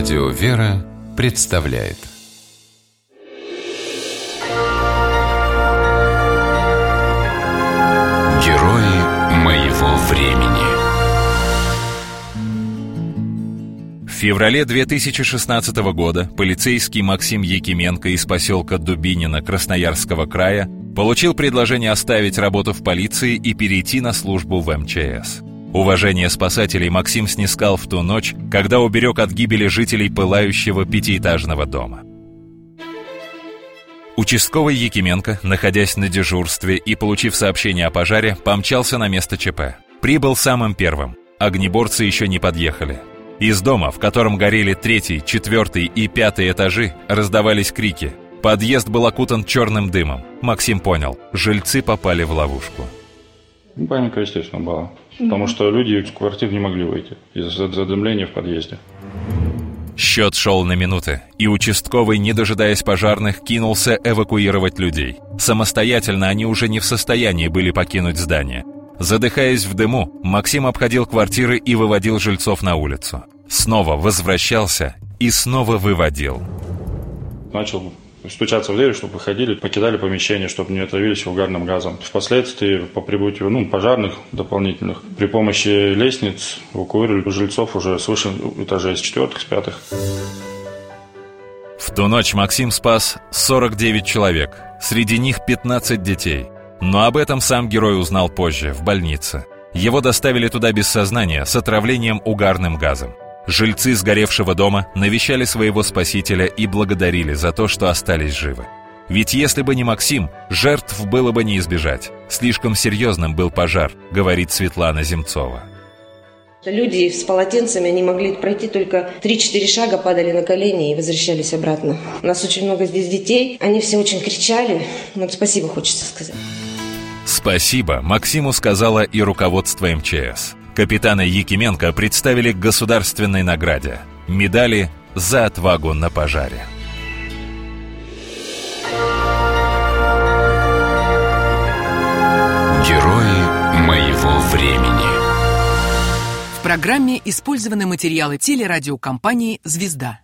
Радио «Вера» представляет Герои моего времени В феврале 2016 года полицейский Максим Якименко из поселка Дубинина Красноярского края получил предложение оставить работу в полиции и перейти на службу в МЧС. Уважение спасателей Максим снискал в ту ночь, когда уберег от гибели жителей пылающего пятиэтажного дома. Участковый Якименко, находясь на дежурстве и получив сообщение о пожаре, помчался на место ЧП. Прибыл самым первым. Огнеборцы еще не подъехали. Из дома, в котором горели третий, четвертый и пятый этажи, раздавались крики. Подъезд был окутан черным дымом. Максим понял, жильцы попали в ловушку. Ну, паника, естественно, была. Потому что люди из квартир не могли выйти из-за задымления в подъезде. Счет шел на минуты, и участковый, не дожидаясь пожарных, кинулся эвакуировать людей. Самостоятельно они уже не в состоянии были покинуть здание. Задыхаясь в дыму, Максим обходил квартиры и выводил жильцов на улицу. Снова возвращался и снова выводил. Начал стучаться в дверь, чтобы выходили, покидали помещение, чтобы не отравились угарным газом. Впоследствии, по прибытию ну, пожарных дополнительных, при помощи лестниц эвакуировали жильцов уже свыше этажей с четвертых, с пятых. В ту ночь Максим спас 49 человек, среди них 15 детей. Но об этом сам герой узнал позже, в больнице. Его доставили туда без сознания с отравлением угарным газом. Жильцы сгоревшего дома навещали своего спасителя и благодарили за то, что остались живы. Ведь если бы не Максим, жертв было бы не избежать. Слишком серьезным был пожар, говорит Светлана Земцова. Люди с полотенцами, они могли пройти только 3-4 шага, падали на колени и возвращались обратно. У нас очень много здесь детей, они все очень кричали. Вот спасибо хочется сказать. Спасибо Максиму сказала и руководство МЧС. Капитана Якименко представили к государственной награде – медали за отвагу на пожаре. Герои моего времени В программе использованы материалы телерадиокомпании «Звезда».